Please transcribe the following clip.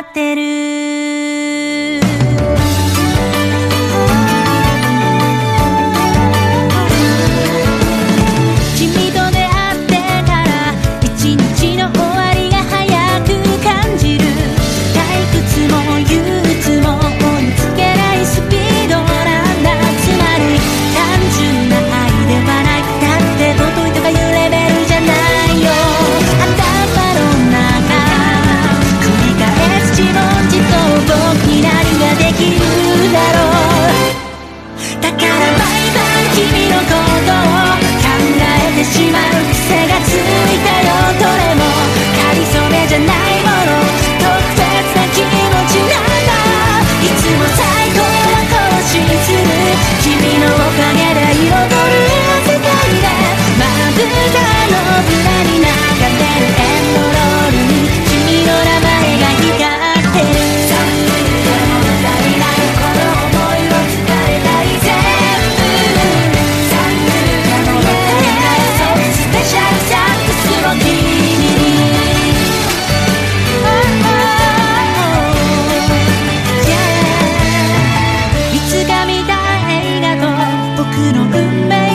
ってる黒く目